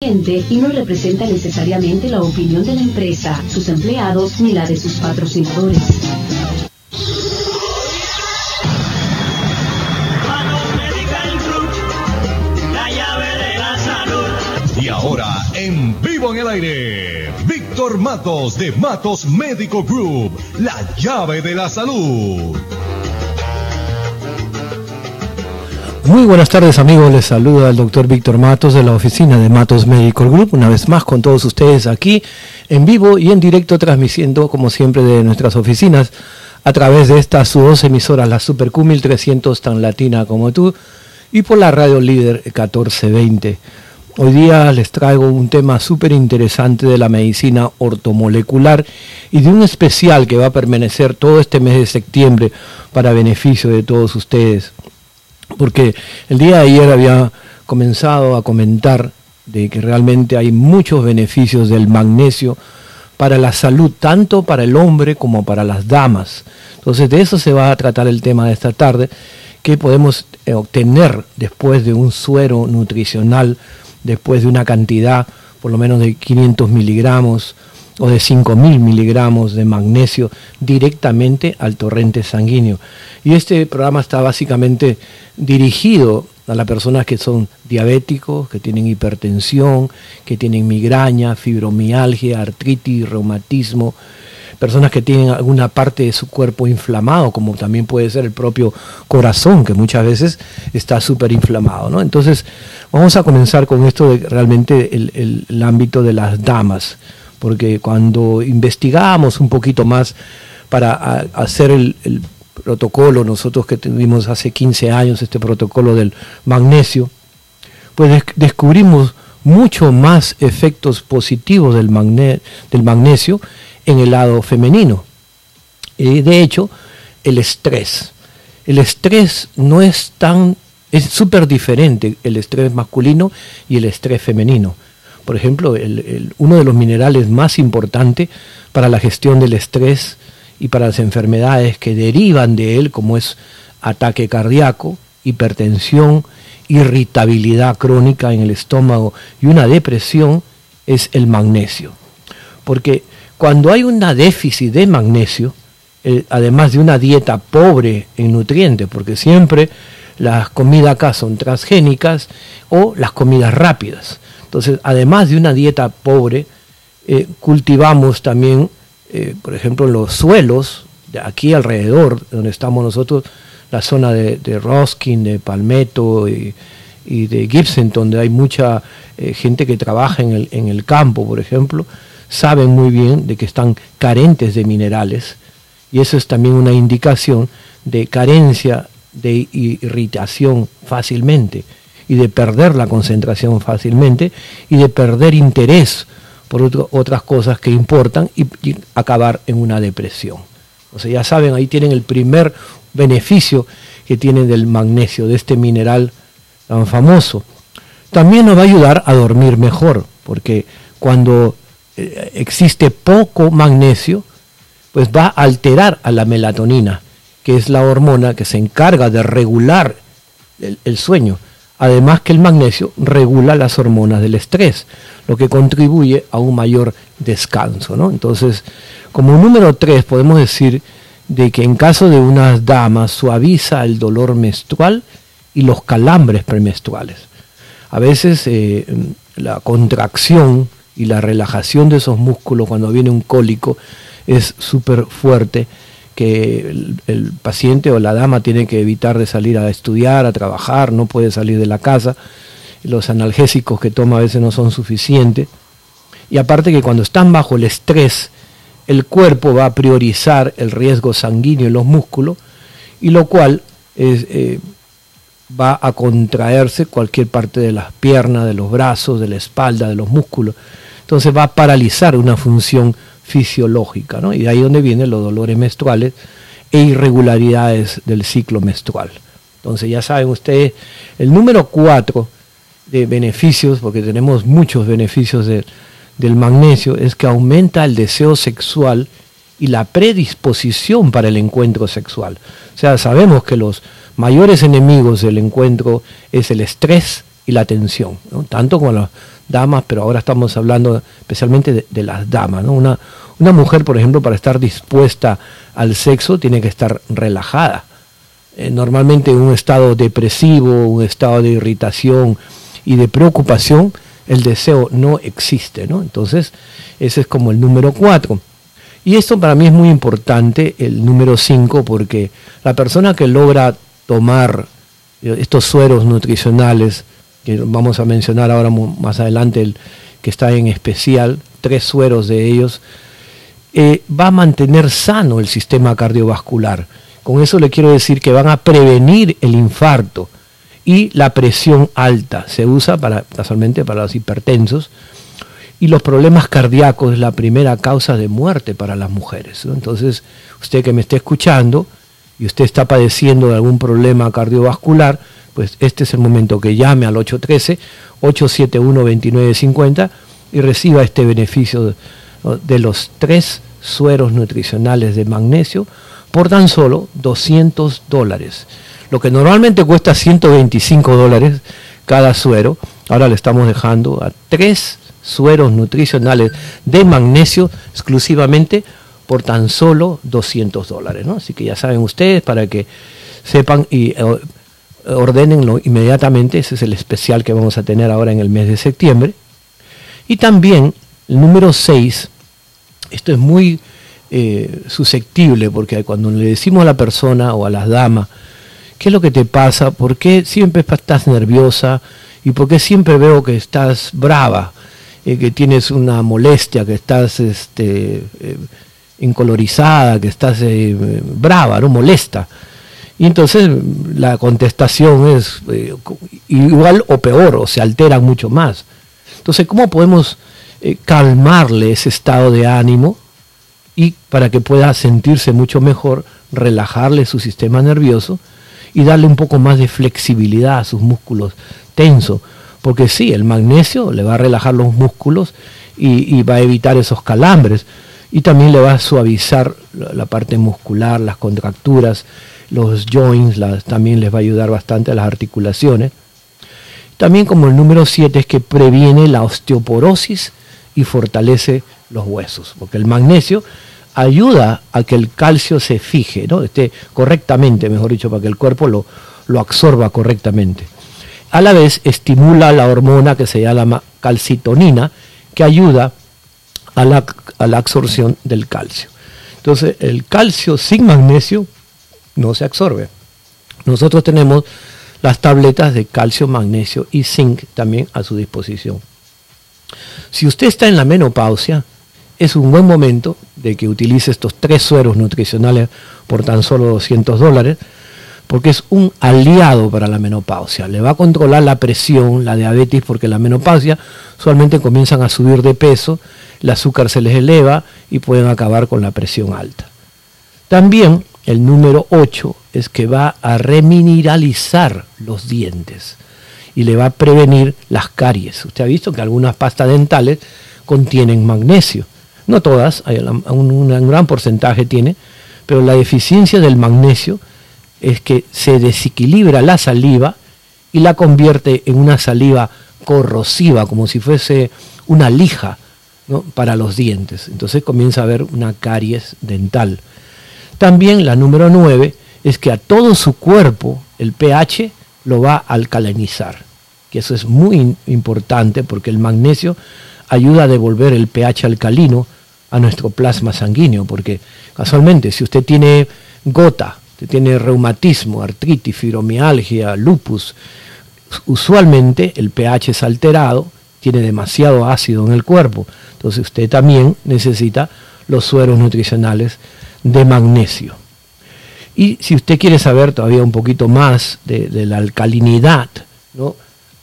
y no representa necesariamente la opinión de la empresa, sus empleados ni la de sus patrocinadores. Y ahora, en vivo en el aire, Víctor Matos de Matos Médico Group, la llave de la salud. Muy buenas tardes amigos, les saluda el doctor Víctor Matos de la oficina de Matos Medical Group, una vez más con todos ustedes aquí en vivo y en directo transmitiendo como siempre de nuestras oficinas a través de estas dos emisoras, la Super Q 1300 tan latina como tú y por la radio líder 1420. Hoy día les traigo un tema súper interesante de la medicina ortomolecular y de un especial que va a permanecer todo este mes de septiembre para beneficio de todos ustedes porque el día de ayer había comenzado a comentar de que realmente hay muchos beneficios del magnesio para la salud, tanto para el hombre como para las damas. Entonces de eso se va a tratar el tema de esta tarde, que podemos eh, obtener después de un suero nutricional, después de una cantidad por lo menos de 500 miligramos o de 5.000 miligramos de magnesio directamente al torrente sanguíneo. Y este programa está básicamente dirigido a las personas que son diabéticos, que tienen hipertensión, que tienen migraña, fibromialgia, artritis, reumatismo, personas que tienen alguna parte de su cuerpo inflamado, como también puede ser el propio corazón, que muchas veces está súper inflamado. ¿no? Entonces, vamos a comenzar con esto de realmente el ámbito de las damas porque cuando investigamos un poquito más para hacer el, protocolo, nosotros que tuvimos hace 15 años este protocolo del magnesio, pues descubrimos mucho más efectos positivos del, magnesio en el lado femenino. De hecho, el estrés. El estrés no es tan, es súper diferente el estrés masculino y el estrés femenino por ejemplo, uno de los minerales más importantes para la gestión del estrés y para las enfermedades que derivan de él, como es ataque cardíaco, hipertensión, irritabilidad crónica en el estómago y una depresión, es el magnesio. Porque cuando hay una déficit de magnesio, además de una dieta pobre en nutrientes, porque siempre las comidas acá son transgénicas o las comidas rápidas. Entonces, además de una dieta pobre, eh, cultivamos también, eh, por ejemplo, los suelos, de aquí alrededor, donde estamos nosotros, la zona de, de Roskin, de Palmetto y, de Gibson, donde hay mucha eh, gente que trabaja en el, en el campo, por ejemplo, saben muy bien de que están carentes de minerales. Y eso es también una indicación de carencia de irritación fácilmente y de perder la concentración fácilmente y de perder interés por otras cosas que importan y, acabar en una depresión. O sea, ya saben, ahí tienen el primer beneficio que tienen del magnesio, de este mineral tan famoso. También nos va a ayudar a dormir mejor, porque cuando eh, existe poco magnesio, pues va a alterar a la melatonina, que es la hormona que se encarga de regular el sueño. Además que el magnesio regula las hormonas del estrés, lo que contribuye a un mayor descanso. ¿no? Entonces, como número tres, podemos decir de que en caso de unas damas suaviza el dolor menstrual y los calambres premenstruales. A veces eh, la contracción y la relajación de esos músculos cuando viene un cólico es súper fuerte que el, paciente o la dama tiene que evitar de salir a estudiar, a trabajar, no puede salir de la casa, los analgésicos que toma a veces no son suficientes, y aparte que cuando están bajo el estrés, el cuerpo va a priorizar el riesgo sanguíneo en los músculos, y lo cual eh, va a contraerse cualquier parte de las piernas, de los brazos, de la espalda, de los músculos. Entonces va a paralizar una función fisiológica, ¿no? Y de ahí donde vienen los dolores menstruales e irregularidades del ciclo menstrual. Entonces ya saben ustedes, el número cuatro de beneficios, porque tenemos muchos beneficios del magnesio, es que aumenta el deseo sexual y la predisposición para el encuentro sexual. O sea, sabemos que los mayores enemigos del encuentro es el estrés y la tensión, tanto con las damas, pero ahora estamos hablando especialmente de, las damas. ¿no? Una, una mujer, por ejemplo, para estar dispuesta al sexo, tiene que estar relajada. Eh, normalmente en un estado depresivo, un estado de irritación y de preocupación, el deseo no existe. ¿no? Entonces, ese es como el número cuatro. Y esto para mí es muy importante, el número cinco, porque la persona que logra tomar eh, estos sueros nutricionales, que vamos a mencionar ahora más adelante, el que está en especial, tres sueros de ellos, eh, va a mantener sano el sistema cardiovascular. Con eso le quiero decir que van a prevenir el infarto y la presión alta. Se usa para, casualmente para los hipertensos. Y los problemas cardíacos es la primera causa de muerte para las mujeres. Entonces, usted que me esté escuchando y usted está padeciendo de algún problema cardiovascular, pues este es el momento que llame al 813-871-2950 y reciba este beneficio de, los tres sueros nutricionales de magnesio por tan solo 200 dólares. Lo que normalmente cuesta 125 dólares cada suero, ahora le estamos dejando a tres sueros nutricionales de magnesio exclusivamente por tan solo 200 dólares. ¿no? Así que ya saben ustedes para que sepan y ordenenlo inmediatamente, ese es el especial que vamos a tener ahora en el mes de septiembre. Y también el número 6, esto es muy eh, susceptible porque cuando le decimos a la persona o a las damas, ¿qué es lo que te pasa? ¿Por qué siempre estás nerviosa? ¿Y por qué siempre veo que estás brava? Eh, que tienes una molestia, que estás este, eh, incolorizada, que estás brava, ¿no? molesta. Y entonces la contestación es eh, igual o peor, o se altera mucho más. Entonces, ¿cómo podemos eh, calmarle ese estado de ánimo y para que pueda sentirse mucho mejor, relajarle su sistema nervioso y darle un poco más de flexibilidad a sus músculos tensos? Porque sí, el magnesio le va a relajar los músculos y, va a evitar esos calambres y también le va a suavizar la parte muscular, las contracturas los joints también les va a ayudar bastante a las articulaciones. También como el número 7 es que previene la osteoporosis y fortalece los huesos, porque el magnesio ayuda a que el calcio se fije, ¿no? esté correctamente, mejor dicho, para que el cuerpo lo, lo absorba correctamente. A la vez estimula la hormona que se llama calcitonina, que ayuda a la, a la absorción del calcio. Entonces, el calcio sin magnesio no se absorbe. Nosotros tenemos las tabletas de calcio, magnesio y zinc también a su disposición. Si usted está en la menopausia, es un buen momento de que utilice estos tres sueros nutricionales por tan solo 200 dólares, porque es un aliado para la menopausia. Le va a controlar la presión, la diabetes, porque la menopausia usualmente comienzan a subir de peso, el azúcar se les eleva y pueden acabar con la presión alta. También el número 8 es que va a remineralizar los dientes y le va a prevenir las caries. Usted ha visto que algunas pastas dentales contienen magnesio. No todas, un, gran porcentaje tiene, pero la deficiencia del magnesio es que se desequilibra la saliva y la convierte en una saliva corrosiva, como si fuese una lija para los dientes. Entonces comienza a haber una caries dental. También la número 9 es que a todo su cuerpo el pH lo va a alcalinizar, que eso es muy importante porque el magnesio ayuda a devolver el pH alcalino a nuestro plasma sanguíneo, porque casualmente si usted tiene gota, usted tiene reumatismo, artritis, fibromialgia, lupus, usualmente el pH es alterado, tiene demasiado ácido en el cuerpo, entonces usted también necesita los sueros nutricionales de magnesio. Y si usted quiere saber todavía un poquito más de, la alcalinidad, ¿no?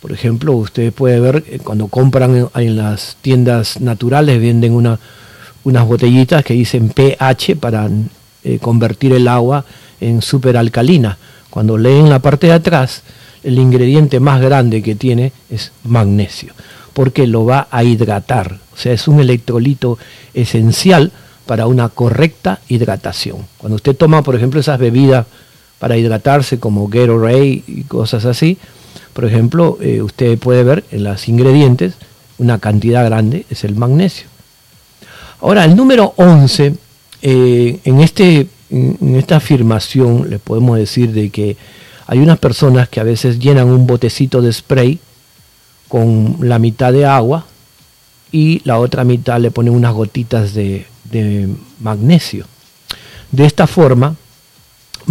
por ejemplo, usted puede ver eh, cuando compran en, las tiendas naturales, venden una, unas botellitas que dicen pH para eh, convertir el agua en superalcalina. Cuando leen la parte de atrás, el ingrediente más grande que tiene es magnesio, porque lo va a hidratar. O sea, es un electrolito esencial para una correcta hidratación. Cuando usted toma, por ejemplo, esas bebidas para hidratarse como Gatorade y cosas así, por ejemplo, eh, usted puede ver en los ingredientes una cantidad grande, es el magnesio. Ahora, el número 11, eh, en, este, en esta afirmación le podemos decir de que hay unas personas que a veces llenan un botecito de spray con la mitad de agua y la otra mitad le ponen unas gotitas de, de magnesio. De esta forma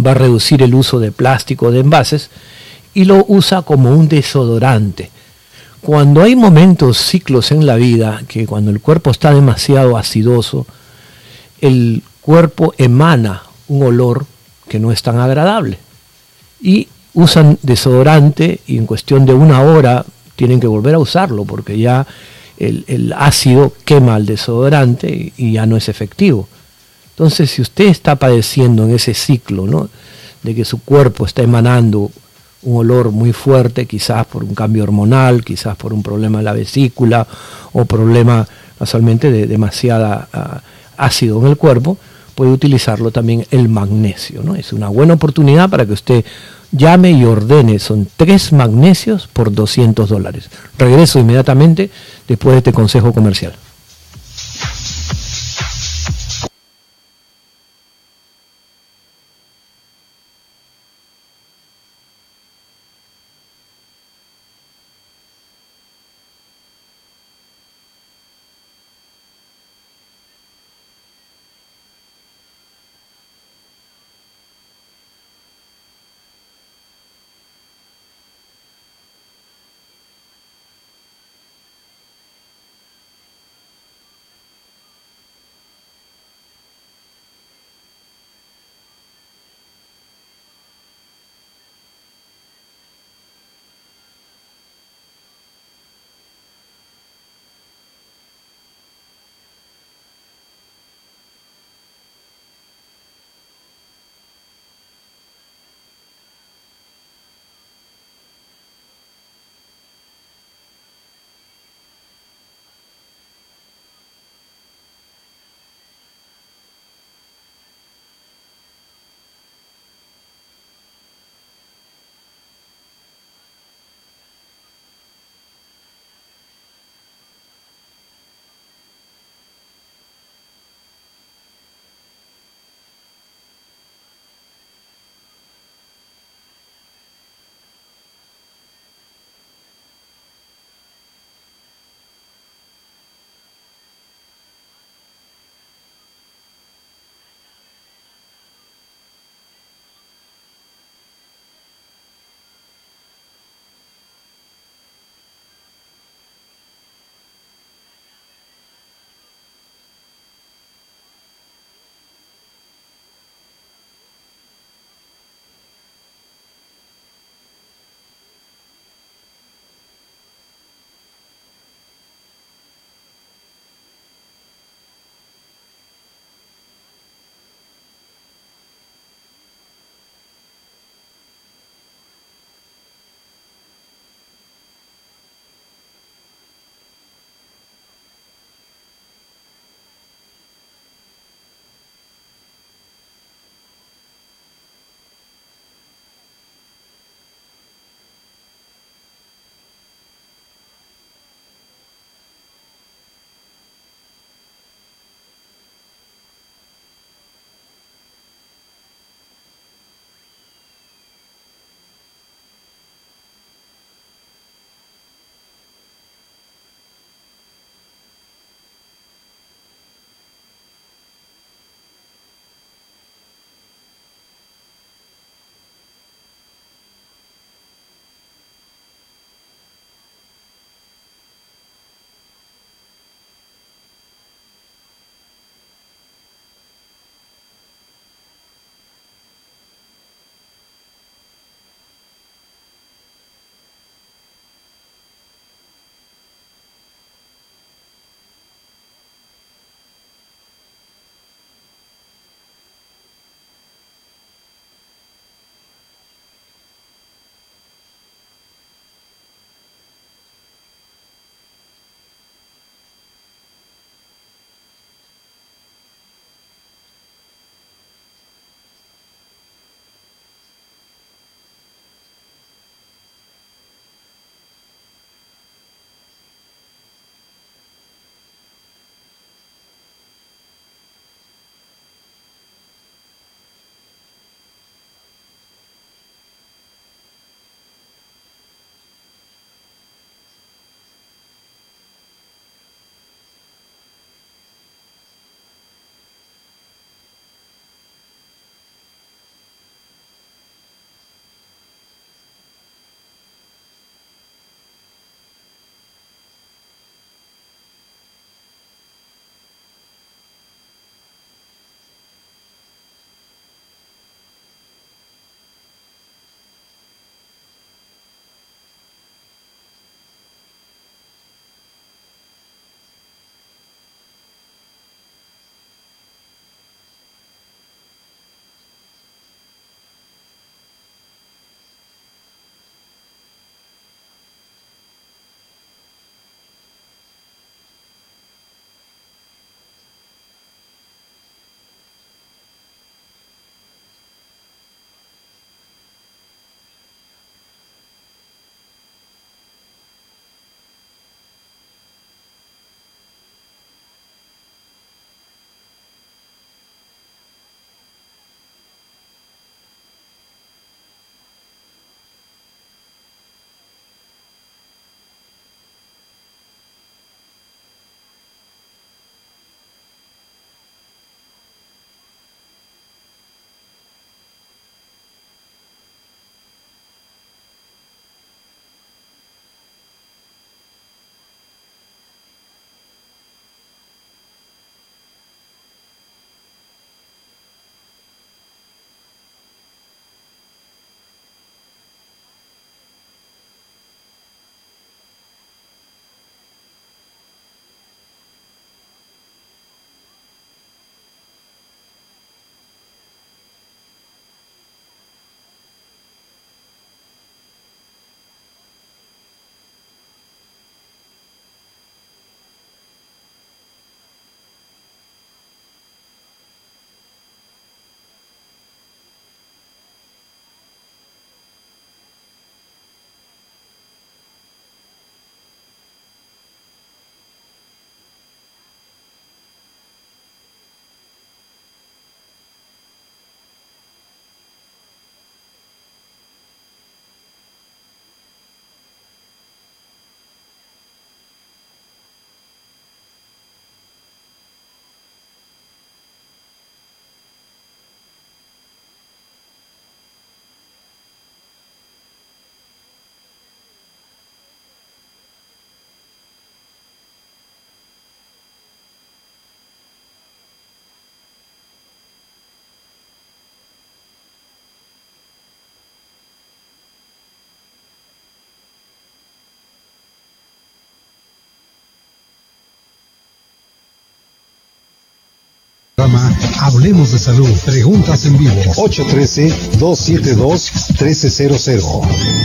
va a reducir el uso de plástico de envases y lo usa como un desodorante. Cuando hay momentos, ciclos en la vida, que cuando el cuerpo está demasiado acidoso, el cuerpo emana un olor que no es tan agradable. Y usan desodorante y en cuestión de una hora tienen que volver a usarlo porque ya el, ácido quema el desodorante y, ya no es efectivo. Entonces, si usted está padeciendo en ese ciclo, ¿no? De que su cuerpo está emanando un olor muy fuerte, quizás por un cambio hormonal, quizás por un problema de la vesícula o problema casualmente de demasiada ah, ácido en el cuerpo, puede utilizarlo también el magnesio. ¿no? Es una buena oportunidad para que usted llame y ordene. Son tres magnesios por 200 dólares. Regreso inmediatamente después de este consejo comercial. Hablemos de salud. Preguntas en vivo. 813-272-1300.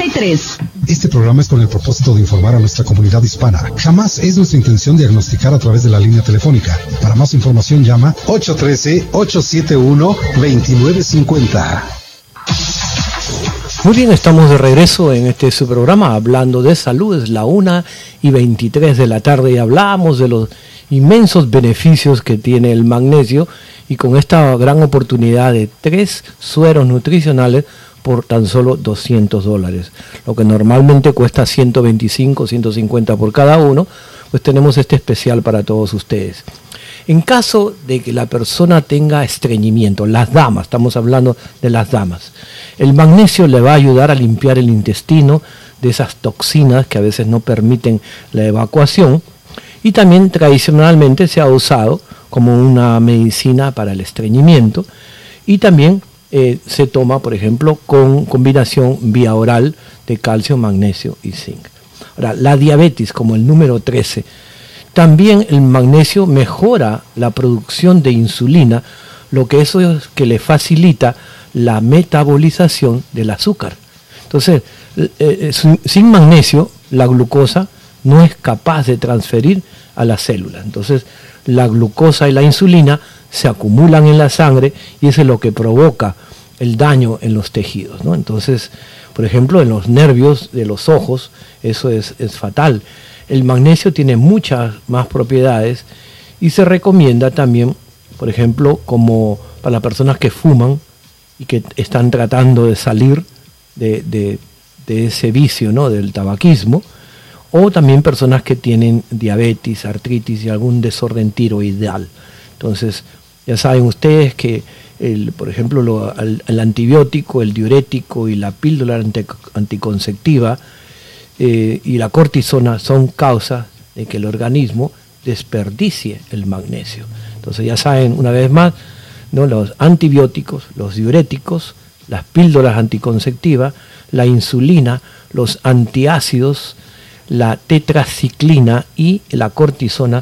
Este programa es con el propósito de informar a nuestra comunidad hispana. Jamás es nuestra intención diagnosticar a través de la línea telefónica. Para más información llama 813-871-2950. Muy bien, estamos de regreso en este su programa hablando de salud. Es la 1 y 23 de la tarde y hablamos de los inmensos beneficios que tiene el magnesio y con esta gran oportunidad de tres sueros nutricionales por tan solo 200 dólares, lo que normalmente cuesta 125, 150 por cada uno, pues tenemos este especial para todos ustedes. En caso de que la persona tenga estreñimiento, las damas, estamos hablando de las damas, el magnesio le va a ayudar a limpiar el intestino de esas toxinas que a veces no permiten la evacuación y también tradicionalmente se ha usado como una medicina para el estreñimiento y también eh, se toma, por ejemplo, con combinación vía oral de calcio, magnesio y zinc. Ahora, la diabetes como el número 13, también el magnesio mejora la producción de insulina, lo que eso es que le facilita la metabolización del azúcar. Entonces, eh, eh, sin magnesio, la glucosa no es capaz de transferir a la célula. Entonces, la glucosa y la insulina se acumulan en la sangre y eso es lo que provoca el daño en los tejidos. ¿no? Entonces, por ejemplo, en los nervios de los ojos, eso es, fatal. El magnesio tiene muchas más propiedades y se recomienda también, por ejemplo, como para las personas que fuman y que están tratando de salir de, de, ese vicio ¿no? del tabaquismo, o también personas que tienen diabetes, artritis y algún desorden tiroidal. Entonces, ya saben ustedes que, el, por ejemplo, el, antibiótico, el diurético y la píldora anticonceptiva eh, y la cortisona son causas de que el organismo desperdicie el magnesio. Entonces ya saben, una vez más, ¿no? los antibióticos, los diuréticos, las píldoras anticonceptivas, la insulina, los antiácidos, la tetraciclina y la cortisona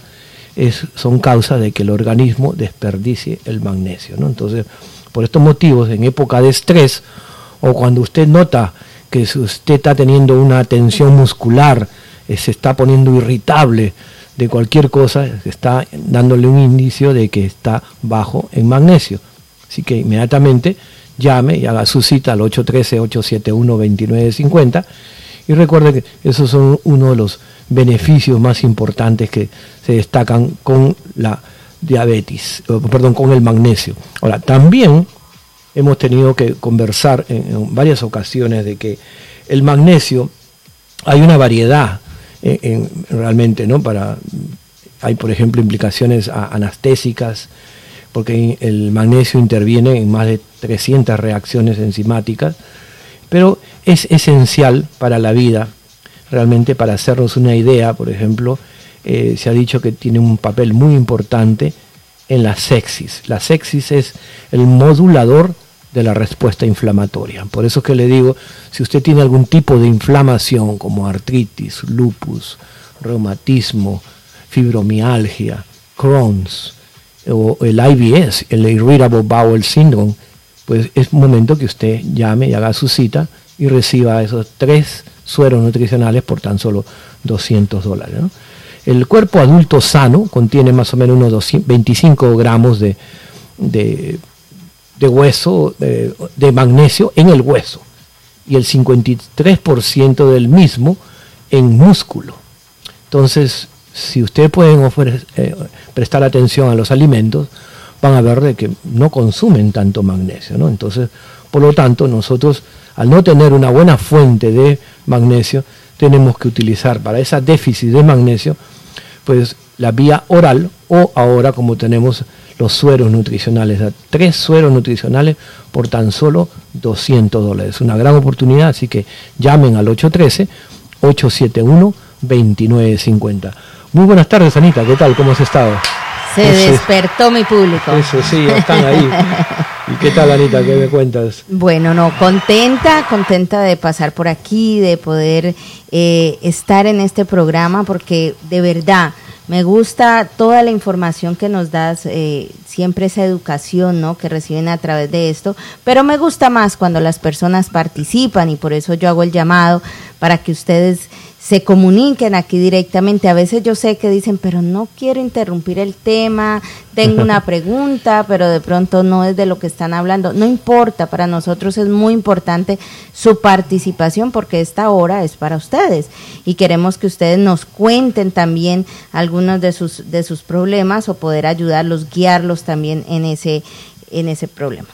son causas de que el organismo desperdicie el magnesio. ¿no? Entonces, por estos motivos, en época de estrés o cuando usted nota que usted está teniendo una tensión muscular, eh, se está poniendo irritable de cualquier cosa, está dándole un indicio de que está bajo en magnesio. Así que inmediatamente llame y haga su cita al 813-871-2950 y recuerde que esos son uno de los beneficios más importantes que se destacan con la diabetes, perdón, con el magnesio. Ahora, también hemos tenido que conversar en, varias ocasiones de que el magnesio, hay una variedad en, realmente, ¿no? Para, hay, por ejemplo, implicaciones anestésicas, porque el magnesio interviene en más de 300 reacciones enzimáticas, pero es esencial para la vida realmente para hacernos una idea, por ejemplo, eh, se ha dicho que tiene un papel muy importante en la sexis. La sexis es el modulador de la respuesta inflamatoria. Por eso es que le digo, si usted tiene algún tipo de inflamación como artritis, lupus, reumatismo, fibromialgia, Crohn's o el IBS, el Irritable Bowel Syndrome, pues es momento que usted llame y haga su cita y reciba esos tres sueros nutricionales por tan solo 200 dólares. El cuerpo adulto sano contiene más o menos unos 25 gramos de, de, hueso, de, magnesio en el hueso y el 53% del mismo en músculo. Entonces, si ustedes pueden eh, prestar atención a los alimentos, van a ver que no consumen tanto magnesio. Entonces, por lo tanto, nosotros al no tener una buena fuente de magnesio, tenemos que utilizar para esa déficit de magnesio, pues la vía oral o ahora como tenemos los sueros nutricionales, tres sueros nutricionales por tan solo 200 dólares. Una gran oportunidad, así que llamen al 813-871-2950. Muy buenas tardes, Anita, ¿qué tal? ¿Cómo has estado? Se despertó mi público. Eso sí, están ahí. ¿Y qué tal, Anita? ¿Qué me cuentas? Bueno, no, contenta, contenta de pasar por aquí, de poder eh, estar en este programa, porque de verdad me gusta toda la información que nos das, eh, siempre esa educación ¿no? que reciben a través de esto, pero me gusta más cuando las personas participan y por eso yo hago el llamado para que ustedes se comuniquen aquí directamente. A veces yo sé que dicen, pero no quiero interrumpir el tema, tengo una pregunta, pero de pronto no es de lo que están hablando. No importa, para nosotros es muy importante su participación porque esta hora es para ustedes y queremos que ustedes nos cuenten también algunos de sus, de sus problemas o poder ayudarlos, guiarlos también en ese, en ese problema.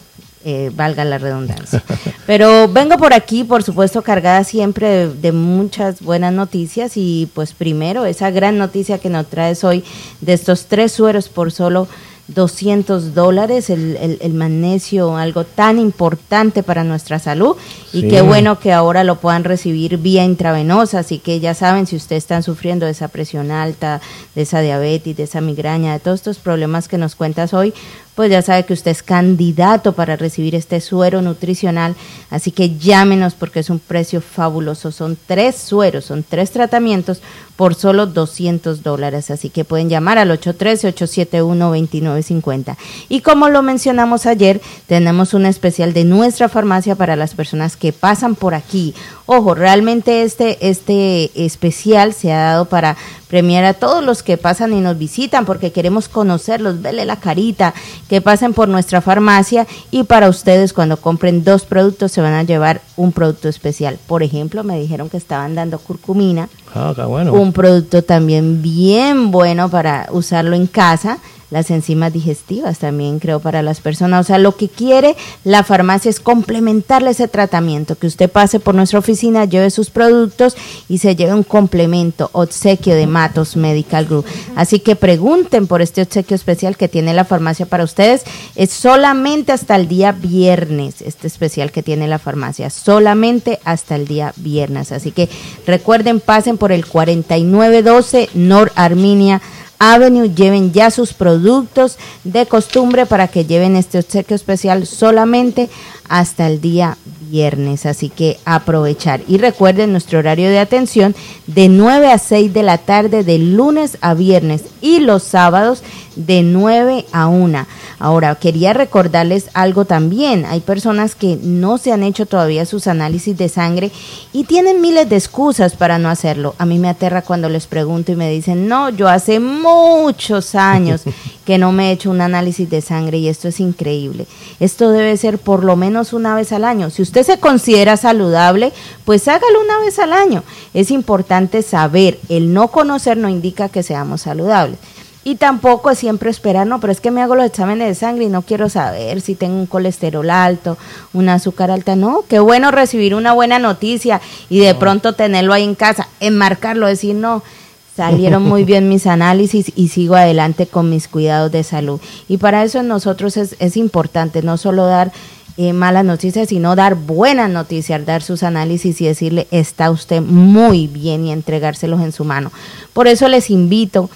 Eh, valga la redundancia. Pero vengo por aquí, por supuesto, cargada siempre de, muchas buenas noticias y pues primero esa gran noticia que nos traes hoy de estos tres sueros por solo 200 dólares, el, el, magnesio, algo tan importante para nuestra salud. Y qué bueno que ahora lo puedan recibir vía intravenosa. Así que ya saben, si ustedes están sufriendo de esa presión alta, de esa diabetes, de esa migraña, de todos estos problemas que nos cuentas hoy, pues ya sabe que usted es candidato para recibir este suero nutricional. Así que llámenos porque es un precio fabuloso. Son tres sueros, son tres tratamientos por solo 200 dólares. Así que pueden llamar al 813-871-2950. Y como lo mencionamos ayer, tenemos un especial de nuestra farmacia para las personas que pasan por aquí. Ojo, realmente este, este especial se ha dado para premiar a todos los que pasan y nos visitan porque queremos conocerlos, verle la carita, que pasen por nuestra farmacia y para ustedes cuando compren dos productos se van a llevar un producto especial. Por ejemplo, me dijeron que estaban dando curcumina, ah, bueno. un producto también bien bueno para usarlo en casa las enzimas digestivas también creo para las personas. O sea, lo que quiere la farmacia es complementarle ese tratamiento, que usted pase por nuestra oficina, lleve sus productos y se lleve un complemento, obsequio de Matos Medical Group. Así que pregunten por este obsequio especial que tiene la farmacia para ustedes. Es solamente hasta el día viernes, este especial que tiene la farmacia, solamente hasta el día viernes. Así que recuerden, pasen por el 4912 Nor Arminia Avenue lleven ya sus productos de costumbre para que lleven este obsequio especial solamente hasta el día viernes, así que aprovechar. Y recuerden nuestro horario de atención de 9 a 6 de la tarde de lunes a viernes y los sábados de 9 a 1. Ahora, quería recordarles algo también. Hay personas que no se han hecho todavía sus análisis de sangre y tienen miles de excusas para no hacerlo. A mí me aterra cuando les pregunto y me dicen, no, yo hace muchos años que no me he hecho un análisis de sangre y esto es increíble. Esto debe ser por lo menos una vez al año. Si usted se considera saludable, pues hágalo una vez al año. Es importante saber, el no conocer no indica que seamos saludables. Y tampoco es siempre esperar, no, pero es que me hago los exámenes de sangre y no quiero saber si tengo un colesterol alto, un azúcar alta. No, qué bueno recibir una buena noticia y de pronto tenerlo ahí en casa, enmarcarlo, decir, no, salieron muy bien mis análisis y sigo adelante con mis cuidados de salud. Y para eso nosotros es, es importante no solo dar eh, malas noticias, sino dar buenas noticias, dar sus análisis y decirle está usted muy bien y entregárselos en su mano. Por eso les invito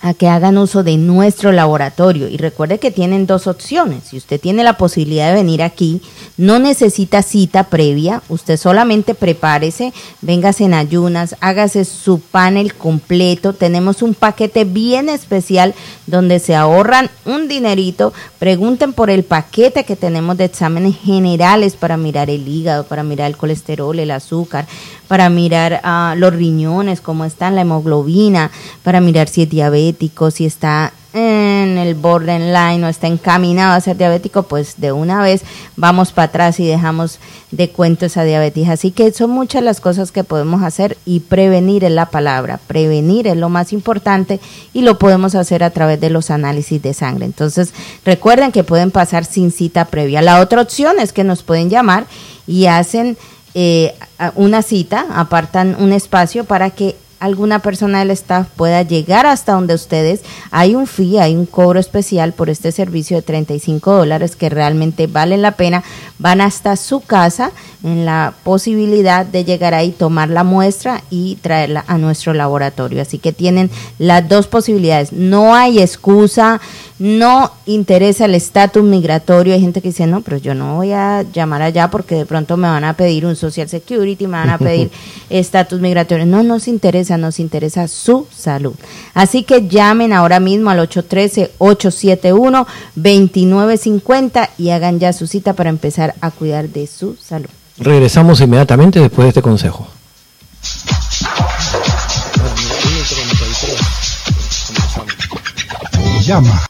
a que hagan uso de nuestro laboratorio. Y recuerde que tienen dos opciones. Si usted tiene la posibilidad de venir aquí, no necesita cita previa, usted solamente prepárese, véngase en ayunas, hágase su panel completo. Tenemos un paquete bien especial donde se ahorran un dinerito. Pregunten por el paquete que tenemos de exámenes generales para mirar el hígado, para mirar el colesterol, el azúcar, para mirar uh, los riñones, cómo están, la hemoglobina, para mirar si es diabético, si está en el borderline o está encaminado a ser diabético, pues de una vez vamos para atrás y dejamos de cuento esa diabetes. Así que son muchas las cosas que podemos hacer y prevenir es la palabra. Prevenir es lo más importante y lo podemos hacer a través de los análisis de sangre. Entonces, recuerden que pueden pasar sin cita previa. La otra opción es que nos pueden llamar y hacen eh, una cita, apartan un espacio para que alguna persona del staff pueda llegar hasta donde ustedes. Hay un fee, hay un cobro especial por este servicio de 35 dólares que realmente vale la pena. Van hasta su casa en la posibilidad de llegar ahí, tomar la muestra y traerla a nuestro laboratorio. Así que tienen las dos posibilidades. No hay excusa, no interesa el estatus migratorio. Hay gente que dice, no, pero yo no voy a llamar allá porque de pronto me van a pedir un social security, me van a pedir estatus migratorio. No nos interesa, nos interesa su salud. Así que llamen ahora mismo al 813-871-2950 y hagan ya su cita para empezar a cuidar de su salud. Regresamos inmediatamente después de este consejo. Llama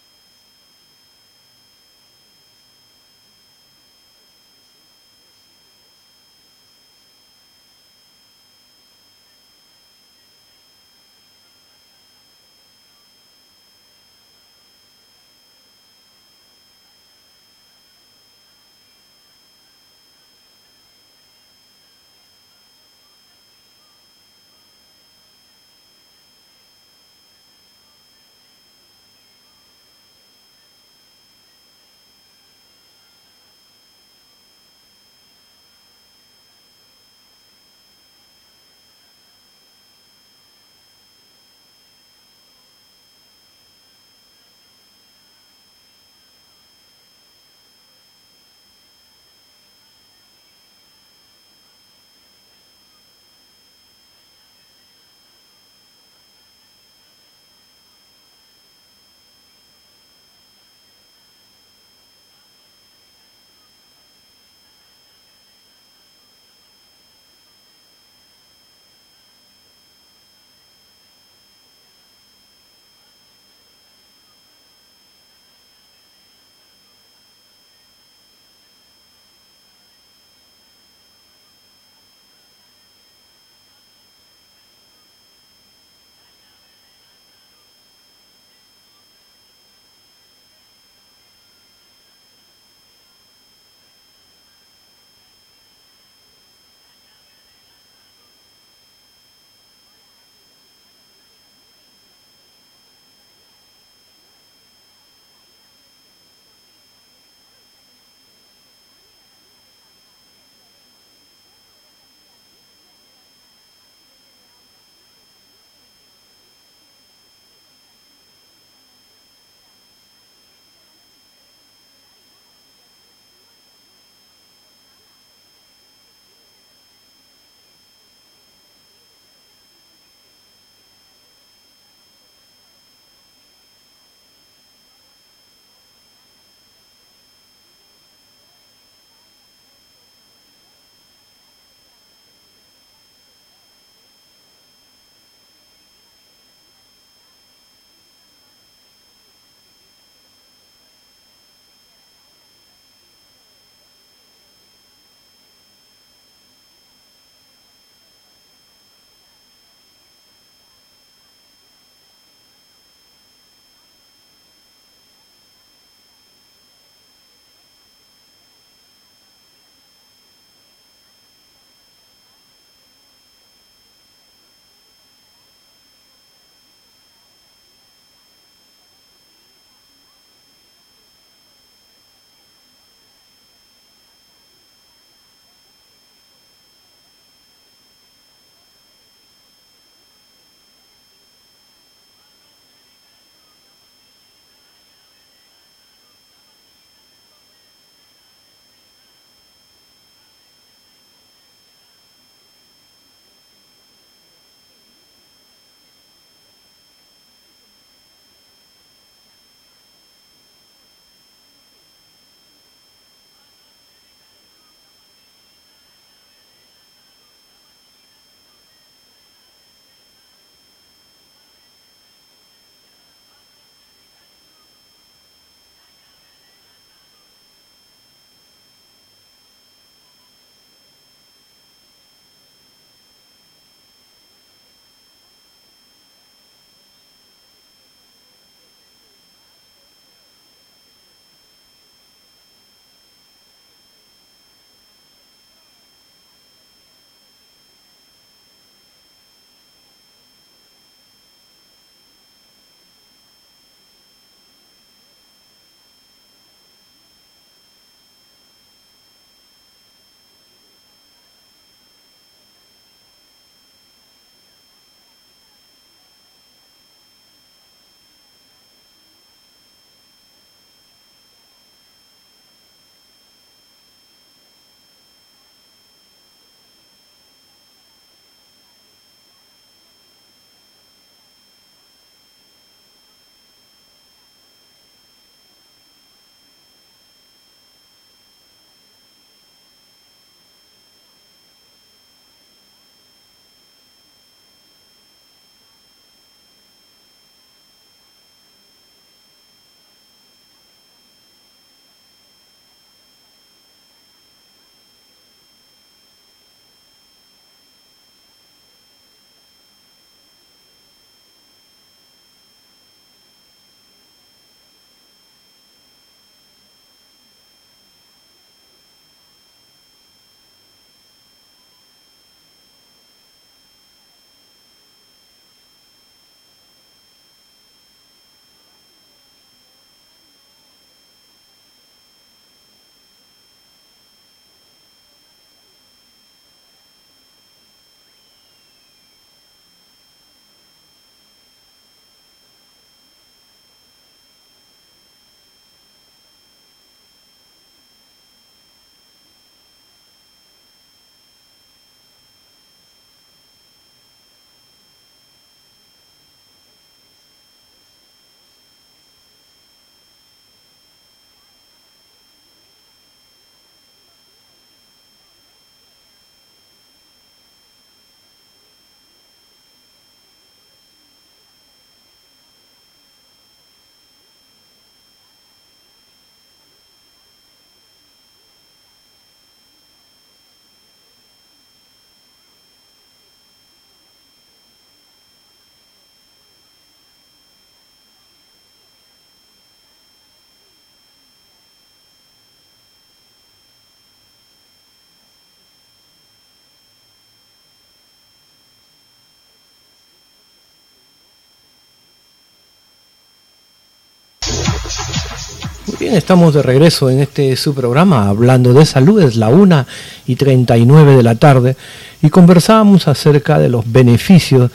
Muy bien, estamos de regreso en este su programa hablando de salud, es la 1 y 39 de la tarde y conversábamos acerca de los beneficios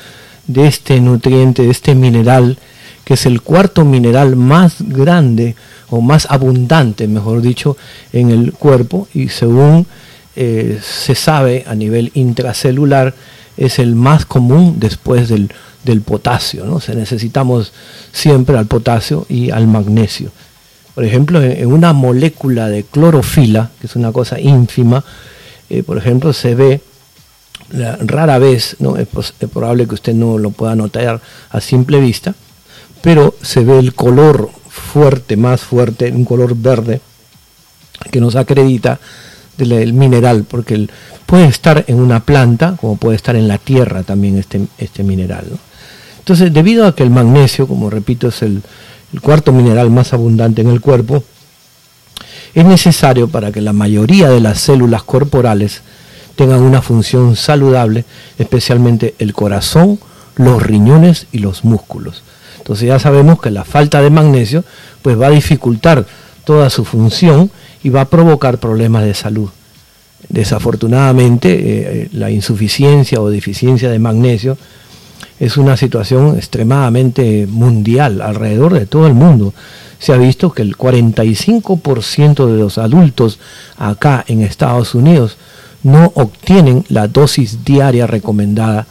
de este nutriente, de este mineral, que es el cuarto mineral más grande o más abundante, mejor dicho, en el cuerpo y según eh, se sabe a nivel intracelular es el más común después del, del potasio, ¿no? Se necesitamos siempre al potasio y al magnesio. Por ejemplo, en una molécula de clorofila, que es una cosa ínfima, eh, por ejemplo, se ve rara vez, ¿no? Es, probable que usted no lo pueda notar a simple vista, pero se ve el color fuerte, más fuerte, un color verde, que nos acredita del, mineral, porque puede estar en una planta, como puede estar en la tierra también este, este mineral. Entonces, debido a que el magnesio, como repito, es el, el cuarto mineral más abundante en el cuerpo, es necesario para que la mayoría de las células corporales tengan una función saludable, especialmente el corazón, los riñones y los músculos. Entonces ya sabemos que la falta de magnesio pues va a dificultar toda su función y va a provocar problemas de salud. Desafortunadamente, eh, eh, la insuficiencia o deficiencia de magnesio es una situación extremadamente mundial, alrededor de todo el mundo. Se ha visto que el 45% de los adultos acá en Estados Unidos no obtienen la dosis diaria recomendada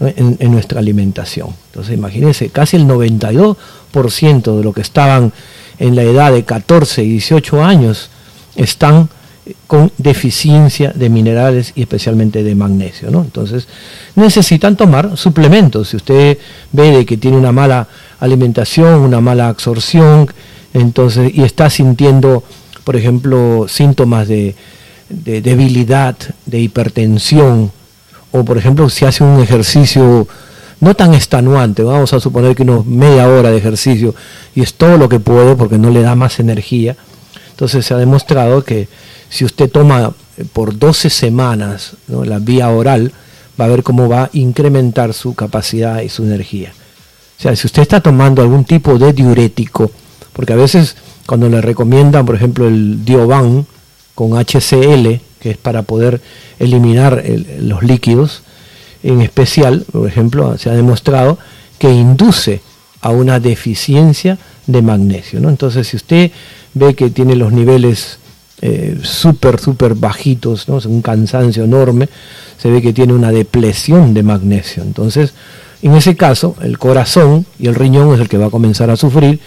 en, nuestra alimentación. Entonces imagínense, casi el 92% de los que estaban en la edad de 14 y 18 años están con deficiencia de minerales y especialmente de magnesio. ¿no? Entonces necesitan tomar suplementos. Si usted ve de que tiene una mala alimentación, una mala absorción, entonces, y está sintiendo, por ejemplo, síntomas de, debilidad, de hipertensión, o por ejemplo si hace un ejercicio no tan estanuante, vamos a suponer que unos media hora de ejercicio y es todo lo que puede porque no le da más energía, entonces se ha demostrado que si usted toma eh, por 12 semanas la vía oral, va a ver cómo va a incrementar su capacidad y su energía. O sea, si usted está tomando algún tipo de diurético, porque a veces cuando le recomiendan, por ejemplo, el Diovan con HCl, que es para poder eliminar los líquidos, en especial, por ejemplo, se ha demostrado que induce a una deficiencia de magnesio. ¿no? Entonces, si usted ve que tiene los niveles eh, súper, súper bajitos, ¿no? un cansancio enorme, se ve que tiene una depresión de magnesio. Entonces, en ese caso, el corazón y el riñón es el que va a comenzar a sufrir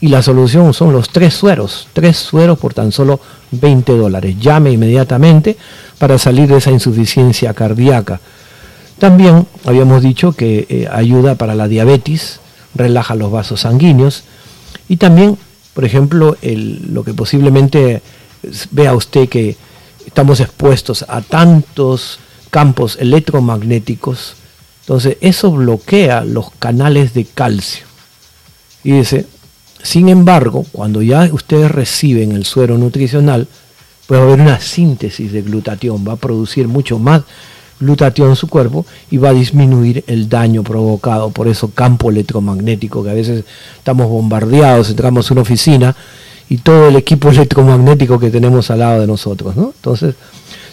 y la solución son los tres sueros, tres sueros por tan solo 20 dólares. Llame inmediatamente para salir de esa insuficiencia cardíaca. También habíamos dicho que eh, ayuda para la diabetes, relaja los vasos sanguíneos y también, por ejemplo, lo que posiblemente vea usted que estamos expuestos a tantos campos electromagnéticos, entonces eso bloquea los canales de calcio. Y dice, sin embargo, cuando ya ustedes reciben el suero nutricional, puede haber una síntesis de glutatión, va a producir mucho más glutatión en su cuerpo y va a disminuir el daño provocado por ese campo electromagnético que a veces estamos bombardeados, entramos a una oficina y todo el equipo electromagnético que tenemos al lado de nosotros. ¿no? Entonces,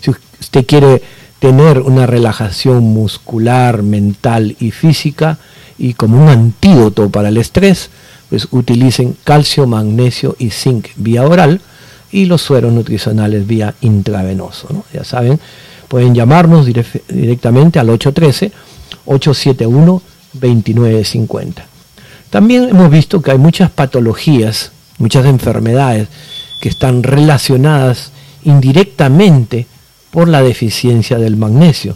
si usted quiere tener una relajación muscular, mental y física y como un antídoto para el estrés, pues utilicen calcio, magnesio y zinc vía oral y los sueros nutricionales vía intravenoso. ¿no? Ya saben, pueden llamarnos directamente al 813-871-2950. También hemos visto que hay muchas patologías muchas enfermedades que están relacionadas indirectamente por la deficiencia del magnesio.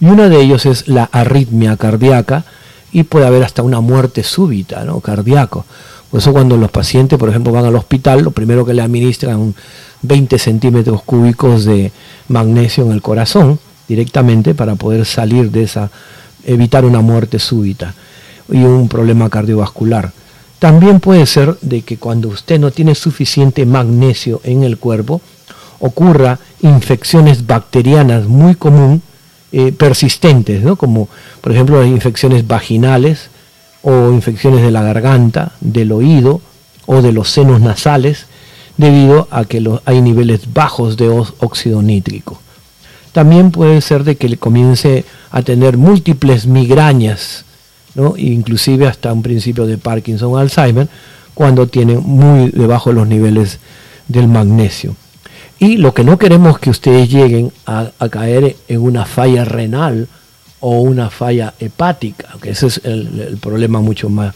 Y uno de ellos es la arritmia cardíaca y puede haber hasta una muerte súbita, ¿no? Cardíaco. Por eso cuando los pacientes, por ejemplo, van al hospital, lo primero que le administran 20 centímetros cúbicos de magnesio en el corazón directamente para poder salir de esa, evitar una muerte súbita y un problema cardiovascular. También puede ser de que cuando usted no tiene suficiente magnesio en el cuerpo, ocurra infecciones bacterianas muy común, eh, persistentes, ¿no? como por ejemplo las infecciones vaginales o infecciones de la garganta, del oído o de los senos nasales debido a que hay niveles bajos de óxido nítrico. También puede ser de que le comience a tener múltiples migrañas, inclusive hasta un principio de Parkinson o Alzheimer, cuando tiene muy debajo los niveles del magnesio. Y lo que no queremos que ustedes lleguen a, caer en una falla renal o una falla hepática, que ese es el problema mucho más,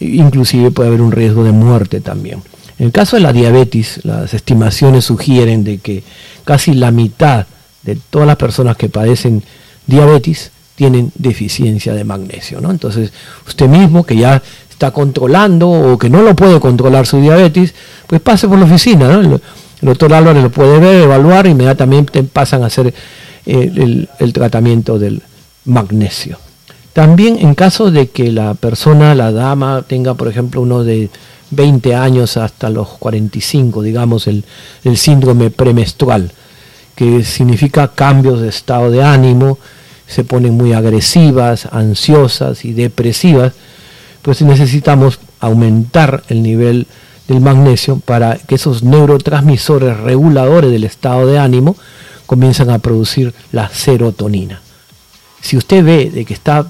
inclusive puede haber un riesgo de muerte también. En el caso de la diabetes, las estimaciones sugieren de que casi la mitad de todas las personas que padecen diabetes tienen deficiencia de magnesio. ¿no? Entonces, usted mismo que ya está controlando o que no lo puede controlar su diabetes, pues pase por la oficina. ¿no? El, doctor Álvarez lo puede ver, evaluar, inmediatamente pasan a hacer eh, el, el tratamiento del magnesio. También en caso de que la persona, la dama, tenga, por ejemplo, uno de 20 años hasta los 45, digamos, el, síndrome premenstrual, que significa cambios de estado de ánimo, se ponen muy agresivas, ansiosas y depresivas, pues necesitamos aumentar el nivel del magnesio para que esos neurotransmisores reguladores del estado de ánimo comiencen a producir la serotonina. Si usted ve de que está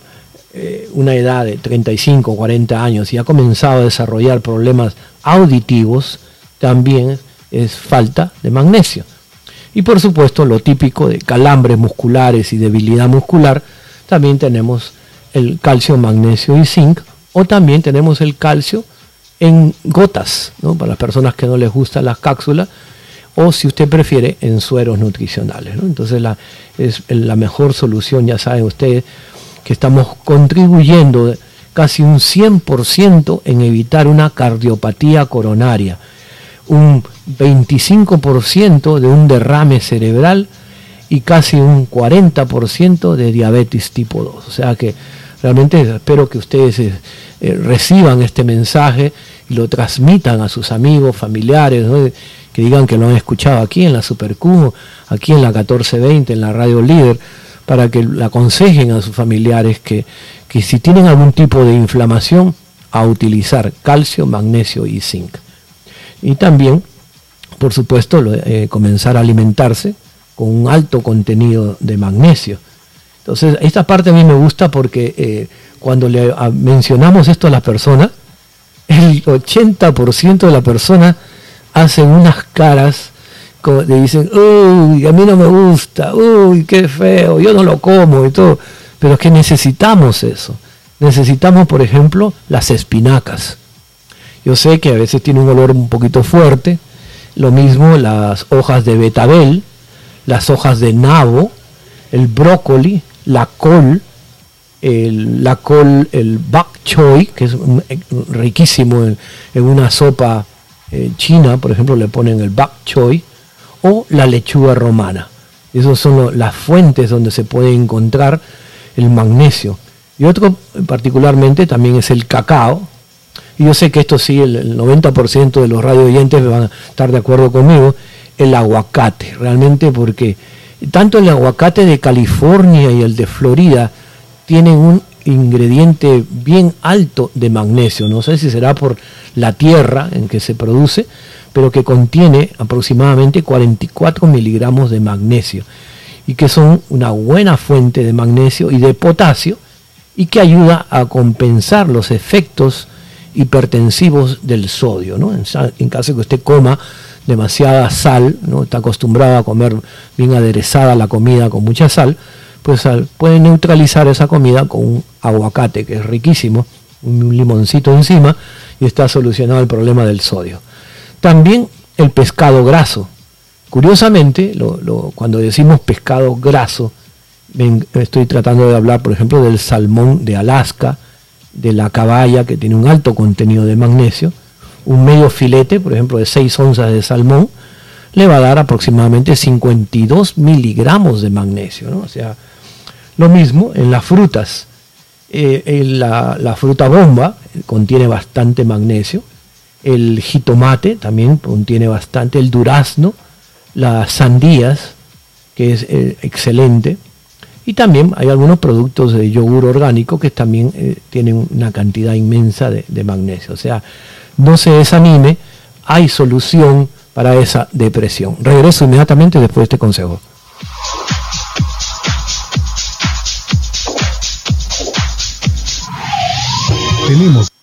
eh, una edad de 35 o 40 años y ha comenzado a desarrollar problemas auditivos, también es falta de magnesio. Y por supuesto lo típico de calambres musculares y debilidad muscular, también tenemos el calcio, magnesio y zinc, o también tenemos el calcio en gotas, para las personas que no les gustan las cápsulas, o si usted prefiere en sueros nutricionales. Entonces la, es la mejor solución, ya saben ustedes, que estamos contribuyendo casi un 100% en evitar una cardiopatía coronaria, un 25% de un derrame cerebral y casi un 40% de diabetes tipo 2. O sea que realmente espero que ustedes eh, eh, reciban este mensaje y lo transmitan a sus amigos, familiares, que digan que lo han escuchado aquí en la Supercubo, aquí en la 1420, en la Radio Líder para que le aconsejen a sus familiares que, si tienen algún tipo de inflamación, a utilizar calcio, magnesio y zinc. Y también, por supuesto, eh, comenzar a alimentarse con un alto contenido de magnesio. Entonces, esta parte a mí me gusta porque eh, cuando le mencionamos esto a las personas, el 80% de las personas hacen unas caras le dicen, uy, a mí no me gusta, uy, qué feo, yo no lo como y todo. Pero es que necesitamos eso. Necesitamos, por ejemplo, las espinacas. Yo sé que a veces tiene un olor un poquito fuerte. Lo mismo las hojas de betabel, las hojas de nabo, el brócoli, la col, el, la col, el bok choy, que es riquísimo en, una sopa eh, china, por ejemplo, le ponen el bok choy o la lechuga romana. Esas son las fuentes donde se puede encontrar el magnesio. Y otro particularmente también es el cacao. Y yo sé que esto sí, el 90% de los radio oyentes van a estar de acuerdo conmigo, el aguacate, realmente porque tanto el aguacate de California y el de Florida tienen un ingrediente bien alto de magnesio. No sé si será por la tierra en que se produce, pero que contiene aproximadamente 44 miligramos de magnesio y que son una buena fuente de magnesio y de potasio y que ayuda a compensar los efectos hipertensivos del sodio. ¿no? En, caso de que usted coma demasiada sal, ¿no? está acostumbrado a comer bien aderezada la comida con mucha sal, pues puede neutralizar esa comida con un aguacate que es riquísimo, un limoncito encima y está solucionado el problema del sodio. También el pescado graso. Curiosamente, cuando decimos pescado graso, estoy tratando de hablar, por ejemplo, del salmón de Alaska, de la caballa, que tiene un alto contenido de magnesio. Un medio filete, por ejemplo, de 6 onzas de salmón, le va a dar aproximadamente 52 miligramos de magnesio. O sea, lo mismo en las frutas. Eh, la fruta bomba contiene bastante magnesio el jitomate también contiene bastante, el durazno, las sandías, que es eh, excelente, Y también hay algunos productos de yogur orgánico que también eh, tienen una cantidad inmensa de, de magnesio. O sea, no se desanime, hay solución para esa depresión. Regreso inmediatamente después de este consejo. Tenemos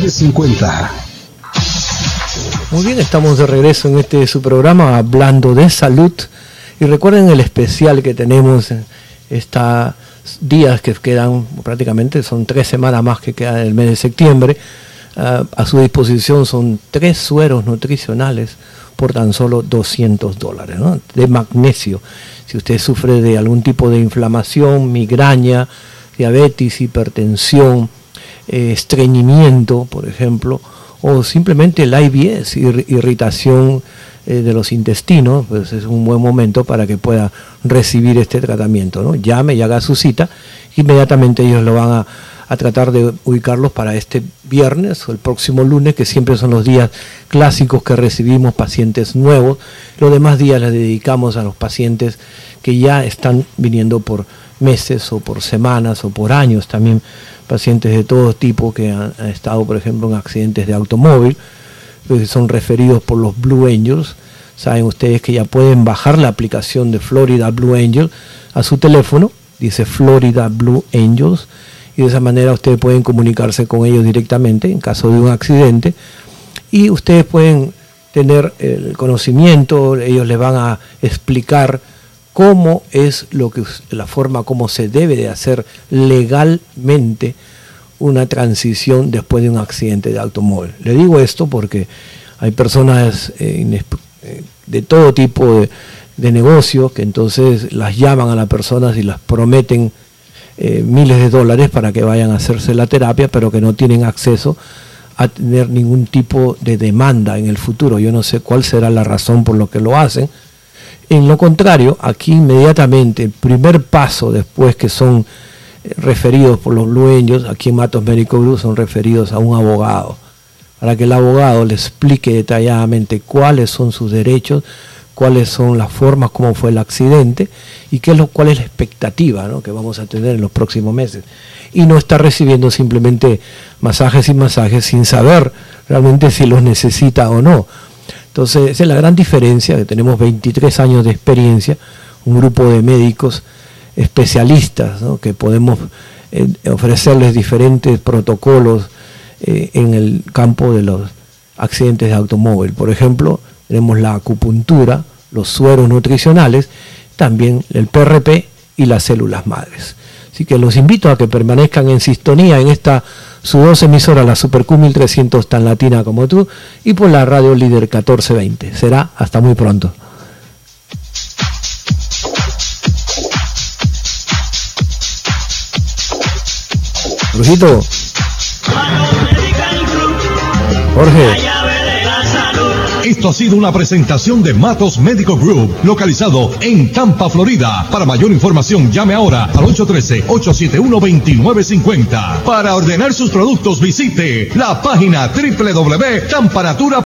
2950. Muy bien, estamos de regreso en este su programa hablando de salud. Y recuerden el especial que tenemos estos días que quedan prácticamente, son tres semanas más que quedan el mes de septiembre. Ah, a su disposición son tres sueros nutricionales por tan solo 200 dólares de magnesio. Si usted sufre de algún tipo de inflamación, migraña, diabetes, hipertensión, eh, estreñimiento, por ejemplo, o simplemente el IBS, irritación eh, de los intestinos, pues es un buen momento para que pueda recibir este tratamiento. ¿no? Llame y haga su cita, inmediatamente ellos lo van a, a tratar de ubicarlos para este viernes o el próximo lunes, que siempre son los días clásicos que recibimos pacientes nuevos. Los demás días les dedicamos a los pacientes que ya están viniendo por meses o por semanas o por años también pacientes de todo tipo que han, estado, por ejemplo, en accidentes de automóvil, son referidos por los Blue Angels. Saben ustedes que ya pueden bajar la aplicación de Florida Blue Angels a su teléfono, dice Florida Blue Angels, y de esa manera ustedes pueden comunicarse con ellos directamente en caso de un accidente, y ustedes pueden tener el conocimiento, ellos les van a explicar cómo es lo que la forma como se debe de hacer legalmente una transición después de un accidente de automóvil. Le digo esto porque hay personas eh, eh, de todo tipo de, de negocios que entonces las llaman a las personas y las prometen eh, miles de dólares para que vayan a hacerse la terapia, pero que no tienen acceso a tener ningún tipo de demanda en el futuro. Yo no sé cuál será la razón por lo que lo hacen, en lo contrario, aquí inmediatamente, el primer paso después que son eh, referidos por los Angels, aquí en Matos Médico Group son referidos a un abogado, para que el abogado le explique detalladamente cuáles son sus derechos, cuáles son las formas, cómo fue el accidente y qué es lo, cuál es la expectativa que vamos a tener en los próximos meses. Y no está recibiendo simplemente masajes y masajes sin saber realmente si los necesita o no entonces, esa es la gran diferencia, que tenemos 23 años de experiencia, un grupo de médicos especialistas, que podemos eh, ofrecerles diferentes protocolos eh, en el campo de los accidentes de automóvil. Por ejemplo, tenemos la acupuntura, los sueros nutricionales, también el PRP y las células madres. Así que los invito a que permanezcan en sintonía en esta su dos emisora, la Super Q 1300 tan latina como tú, y por la radio líder 1420. Será hasta muy pronto. Brujito. Jorge. Esto ha sido una presentación de Matos Medical Group, localizado en Tampa, Florida. Para mayor información, llame ahora al 813-871-2950. Para ordenar sus productos, visite la página www.tamparatura.com